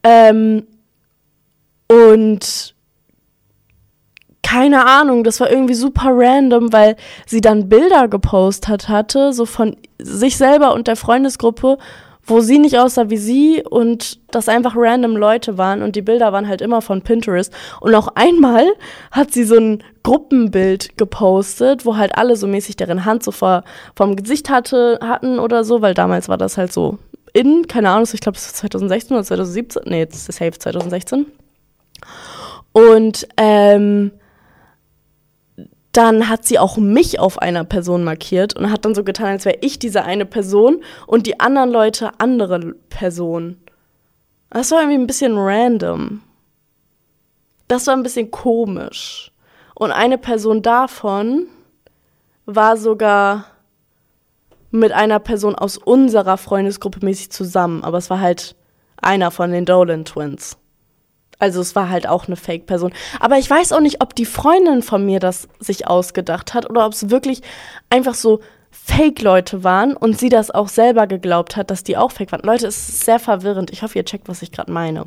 Ähm, und keine Ahnung, das war irgendwie super random, weil sie dann Bilder gepostet hatte, so von sich selber und der Freundesgruppe, wo sie nicht aussah wie sie und das einfach random Leute waren und die Bilder waren halt immer von Pinterest. Und auch einmal hat sie so ein Gruppenbild gepostet, wo halt alle so mäßig deren Hand so vor, vom Gesicht hatte, hatten oder so, weil damals war das halt so in, keine Ahnung, ich glaube, das ist 2016 oder 2017, nee, das ist safe 2016. Und ähm, dann hat sie auch mich auf einer Person markiert und hat dann so getan, als wäre ich diese eine Person und die anderen Leute andere Personen. Das war irgendwie ein bisschen random. Das war ein bisschen komisch. Und eine Person davon war sogar mit einer Person aus unserer Freundesgruppe mäßig zusammen, aber es war halt einer von den Dolan Twins. Also es war halt auch eine Fake-Person. Aber ich weiß auch nicht, ob die Freundin von mir das sich ausgedacht hat oder ob es wirklich einfach so Fake-Leute waren und sie das auch selber geglaubt hat, dass die auch fake waren. Leute, es ist sehr verwirrend. Ich hoffe, ihr checkt, was ich gerade meine.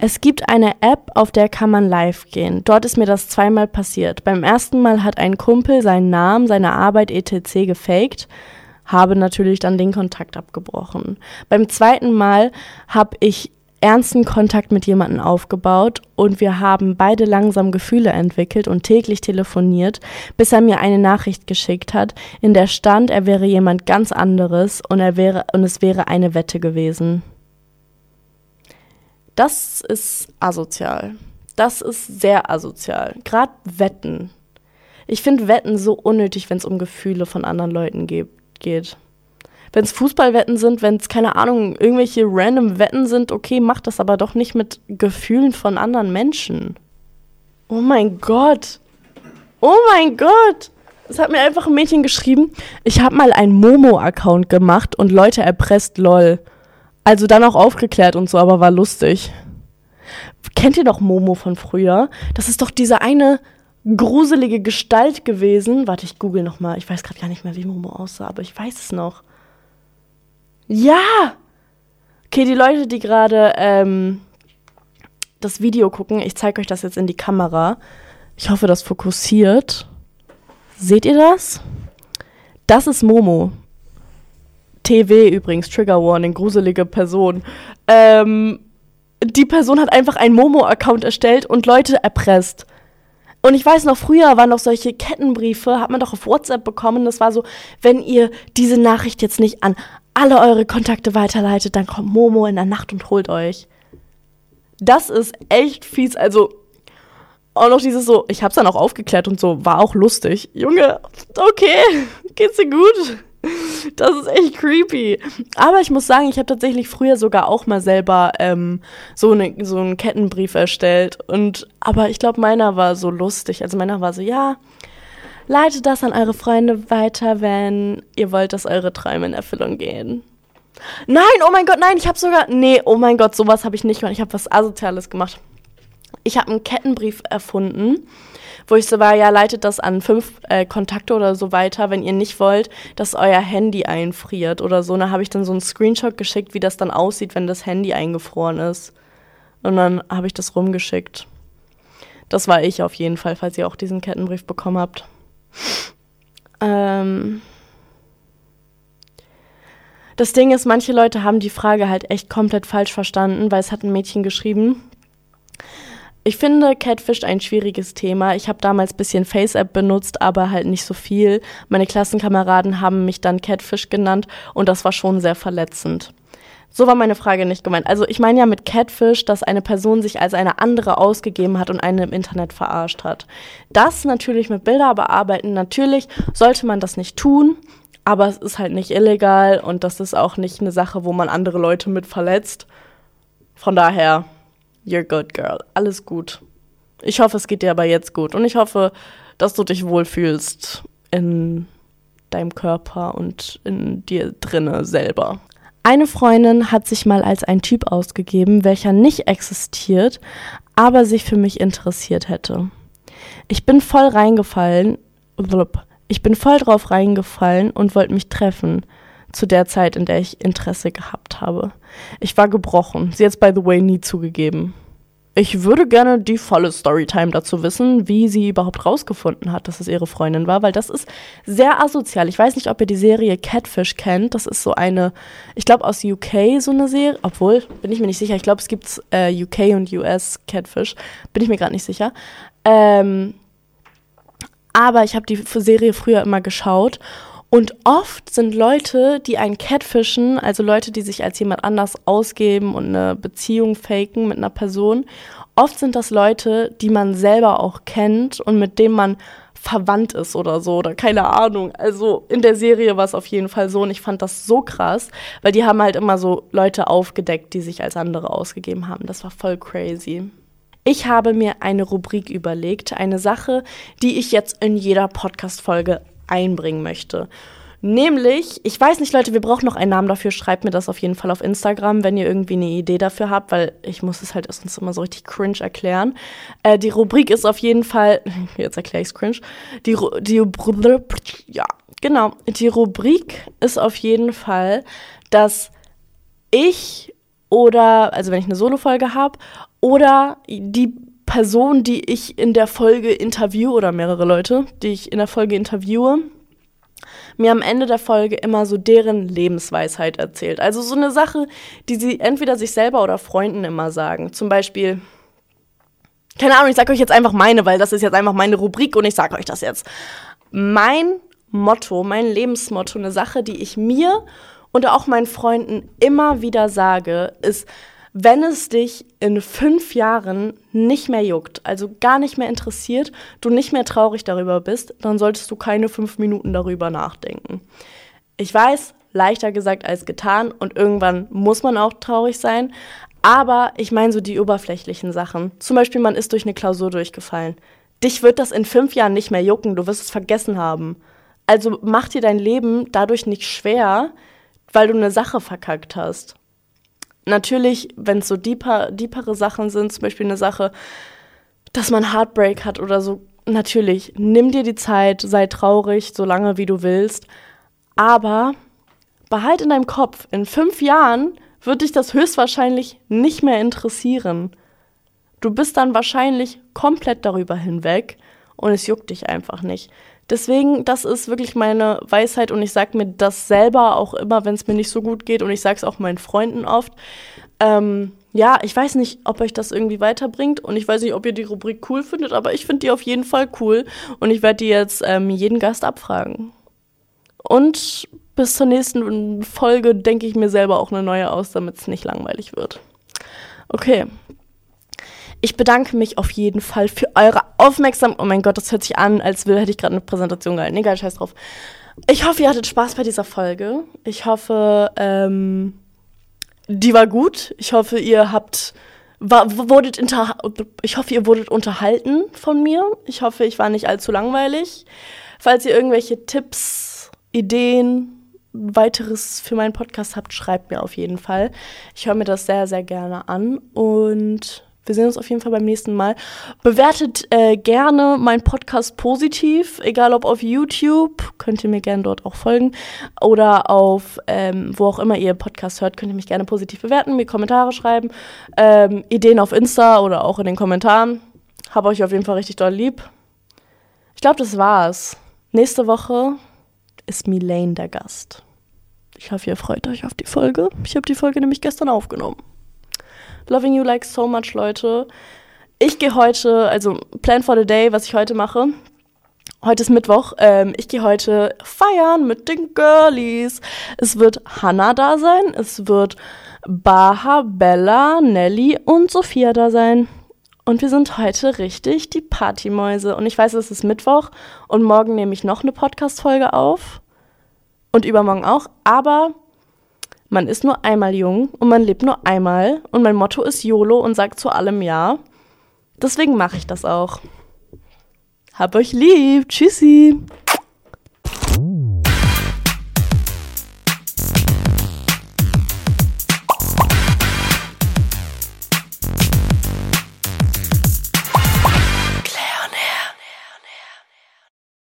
Es gibt eine App, auf der kann man live gehen. Dort ist mir das zweimal passiert. Beim ersten Mal hat ein Kumpel seinen Namen, seine Arbeit etc. gefaked, habe natürlich dann den Kontakt abgebrochen. Beim zweiten Mal habe ich ernsten Kontakt mit jemandem aufgebaut und wir haben beide langsam Gefühle entwickelt und täglich telefoniert, bis er mir eine Nachricht geschickt hat, in der stand, er wäre jemand ganz anderes und er wäre und es wäre eine Wette gewesen. Das ist asozial. Das ist sehr asozial. Gerade Wetten. Ich finde Wetten so unnötig, wenn es um Gefühle von anderen Leuten geht. Wenn es Fußballwetten sind, wenn es, keine Ahnung, irgendwelche random Wetten sind, okay, macht das aber doch nicht mit Gefühlen von anderen Menschen. Oh mein Gott. Oh mein Gott. Es hat mir einfach ein Mädchen geschrieben, ich habe mal einen Momo-Account gemacht und Leute erpresst, lol. Also dann auch aufgeklärt und so, aber war lustig. Kennt ihr doch Momo von früher? Das ist doch diese eine gruselige Gestalt gewesen. Warte, ich google noch mal. Ich weiß gerade gar nicht mehr, wie Momo aussah, aber ich weiß es noch. Ja! Okay, die Leute, die gerade ähm, das Video gucken, ich zeige euch das jetzt in die Kamera. Ich hoffe, das fokussiert. Seht ihr das? Das ist Momo. TW übrigens, Trigger Warning, gruselige Person. Ähm, die Person hat einfach einen Momo-Account erstellt und Leute erpresst. Und ich weiß noch, früher waren noch solche Kettenbriefe, hat man doch auf WhatsApp bekommen. Das war so, wenn ihr diese Nachricht jetzt nicht an alle eure Kontakte weiterleitet, dann kommt Momo in der Nacht und holt euch. Das ist echt fies. Also, auch noch dieses so, ich hab's dann auch aufgeklärt und so, war auch lustig. Junge, okay, geht's dir gut? Das ist echt creepy. Aber ich muss sagen, ich habe tatsächlich früher sogar auch mal selber ähm, so, ne, so einen Kettenbrief erstellt. Und aber ich glaube, meiner war so lustig. Also meiner war so, ja, leitet das an eure Freunde weiter, wenn ihr wollt, dass eure Träume in Erfüllung gehen. Nein, oh mein Gott, nein, ich habe sogar. Nee, oh mein Gott, sowas habe ich nicht gemacht. Ich habe was Asoziales gemacht. Ich habe einen Kettenbrief erfunden wo ich so war, ja, leitet das an fünf äh, Kontakte oder so weiter, wenn ihr nicht wollt, dass euer Handy einfriert oder so. Und da habe ich dann so einen Screenshot geschickt, wie das dann aussieht, wenn das Handy eingefroren ist. Und dann habe ich das rumgeschickt. Das war ich auf jeden Fall, falls ihr auch diesen Kettenbrief bekommen habt. Ähm das Ding ist, manche Leute haben die Frage halt echt komplett falsch verstanden, weil es hat ein Mädchen geschrieben, ich finde Catfish ein schwieriges Thema. Ich habe damals ein bisschen FaceApp benutzt, aber halt nicht so viel. Meine Klassenkameraden haben mich dann Catfish genannt und das war schon sehr verletzend. So war meine Frage nicht gemeint. Also ich meine ja mit Catfish, dass eine Person sich als eine andere ausgegeben hat und einen im Internet verarscht hat. Das natürlich mit Bilder bearbeiten, natürlich sollte man das nicht tun, aber es ist halt nicht illegal und das ist auch nicht eine Sache, wo man andere Leute mit verletzt. Von daher You're good, girl. Alles gut. Ich hoffe, es geht dir aber jetzt gut. Und ich hoffe, dass du dich wohlfühlst in deinem Körper und in dir drinne selber. Eine Freundin hat sich mal als ein Typ ausgegeben, welcher nicht existiert, aber sich für mich interessiert hätte. Ich bin voll reingefallen, ich bin voll drauf reingefallen und wollte mich treffen zu der Zeit, in der ich Interesse gehabt habe. Ich war gebrochen. Sie hat es, by the way, nie zugegeben. Ich würde gerne die volle Storytime dazu wissen, wie sie überhaupt rausgefunden hat, dass es ihre Freundin war, weil das ist sehr asozial. Ich weiß nicht, ob ihr die Serie Catfish kennt. Das ist so eine, ich glaube aus UK so eine Serie, obwohl, bin ich mir nicht sicher. Ich glaube, es gibt äh, UK und US Catfish. Bin ich mir gerade nicht sicher. Ähm, aber ich habe die Serie früher immer geschaut und oft sind Leute, die einen catfischen, also Leute, die sich als jemand anders ausgeben und eine Beziehung faken mit einer Person, oft sind das Leute, die man selber auch kennt und mit denen man verwandt ist oder so oder keine Ahnung. Also in der Serie war es auf jeden Fall so und ich fand das so krass, weil die haben halt immer so Leute aufgedeckt, die sich als andere ausgegeben haben. Das war voll crazy. Ich habe mir eine Rubrik überlegt, eine Sache, die ich jetzt in jeder Podcast-Folge einbringen möchte. Nämlich, ich weiß nicht, Leute, wir brauchen noch einen Namen dafür. Schreibt mir das auf jeden Fall auf Instagram, wenn ihr irgendwie eine Idee dafür habt, weil ich muss es halt erstens immer so richtig cringe erklären. Äh, die Rubrik ist auf jeden Fall, jetzt erkläre ich es cringe. Die, die, ja, genau. Die Rubrik ist auf jeden Fall, dass ich oder, also wenn ich eine Solo-Folge habe, oder die Person, die ich in der Folge interviewe, oder mehrere Leute, die ich in der Folge interviewe, mir am Ende der Folge immer so deren Lebensweisheit erzählt. Also so eine Sache, die sie entweder sich selber oder Freunden immer sagen. Zum Beispiel, keine Ahnung, ich sage euch jetzt einfach meine, weil das ist jetzt einfach meine Rubrik und ich sage euch das jetzt. Mein Motto, mein Lebensmotto, eine Sache, die ich mir und auch meinen Freunden immer wieder sage, ist, wenn es dich in fünf Jahren nicht mehr juckt, also gar nicht mehr interessiert, du nicht mehr traurig darüber bist, dann solltest du keine fünf Minuten darüber nachdenken. Ich weiß, leichter gesagt als getan und irgendwann muss man auch traurig sein, aber ich meine so die oberflächlichen Sachen. Zum Beispiel, man ist durch eine Klausur durchgefallen. Dich wird das in fünf Jahren nicht mehr jucken, du wirst es vergessen haben. Also mach dir dein Leben dadurch nicht schwer, weil du eine Sache verkackt hast natürlich, wenn es so deeper, deepere Sachen sind, zum Beispiel eine Sache, dass man Heartbreak hat oder so, natürlich, nimm dir die Zeit, sei traurig, so lange wie du willst, aber behalt in deinem Kopf, in fünf Jahren wird dich das höchstwahrscheinlich nicht mehr interessieren. Du bist dann wahrscheinlich komplett darüber hinweg und es juckt dich einfach nicht. Deswegen, das ist wirklich meine Weisheit und ich sage mir das selber auch immer, wenn es mir nicht so gut geht und ich sage es auch meinen Freunden oft. Ähm, ja, ich weiß nicht, ob euch das irgendwie weiterbringt und ich weiß nicht, ob ihr die Rubrik cool findet, aber ich finde die auf jeden Fall cool und ich werde die jetzt ähm, jeden Gast abfragen. Und bis zur nächsten Folge denke ich mir selber auch eine neue aus, damit es nicht langweilig wird. Okay, ich bedanke mich auf jeden Fall für eure Aufmerksamkeit. Oh mein Gott, das hört sich an, als hätte ich gerade eine Präsentation gehalten. Egal, scheiß drauf. Ich hoffe, ihr hattet Spaß bei dieser Folge. Ich hoffe, ähm, die war gut. Ich hoffe, ihr habt war, wurdet inter ich hoffe, ihr wurdet unterhalten von mir. Ich hoffe, ich war nicht allzu langweilig. Falls ihr irgendwelche Tipps, Ideen, weiteres für meinen Podcast habt, schreibt mir auf jeden Fall. Ich höre mir das sehr, sehr gerne an und wir sehen uns auf jeden Fall beim nächsten Mal. Bewertet äh, gerne meinen Podcast positiv, egal ob auf YouTube, könnt ihr mir gerne dort auch folgen, oder auf ähm, wo auch immer ihr Podcast hört, könnt ihr mich gerne positiv bewerten, mir Kommentare schreiben, ähm, Ideen auf Insta oder auch in den Kommentaren. Hab euch auf jeden Fall richtig doll lieb. Ich glaube, das war's. Nächste Woche ist Milane der Gast. Ich hoffe, ihr freut euch auf die Folge. Ich habe die Folge nämlich gestern aufgenommen. Loving You Like So Much, Leute. Ich gehe heute, also Plan for the Day, was ich heute mache. Heute ist Mittwoch. Ähm, ich gehe heute feiern mit den Girlies. Es wird Hannah da sein. Es wird Baha, Bella, Nelly und Sophia da sein. Und wir sind heute richtig die Partymäuse. Und ich weiß, es ist Mittwoch und morgen nehme ich noch eine Podcast-Folge auf. Und übermorgen auch. Aber man ist nur einmal jung und man lebt nur einmal und mein Motto ist YOLO und sagt zu allem Ja. Deswegen mache ich das auch. Hab euch lieb. Tschüssi.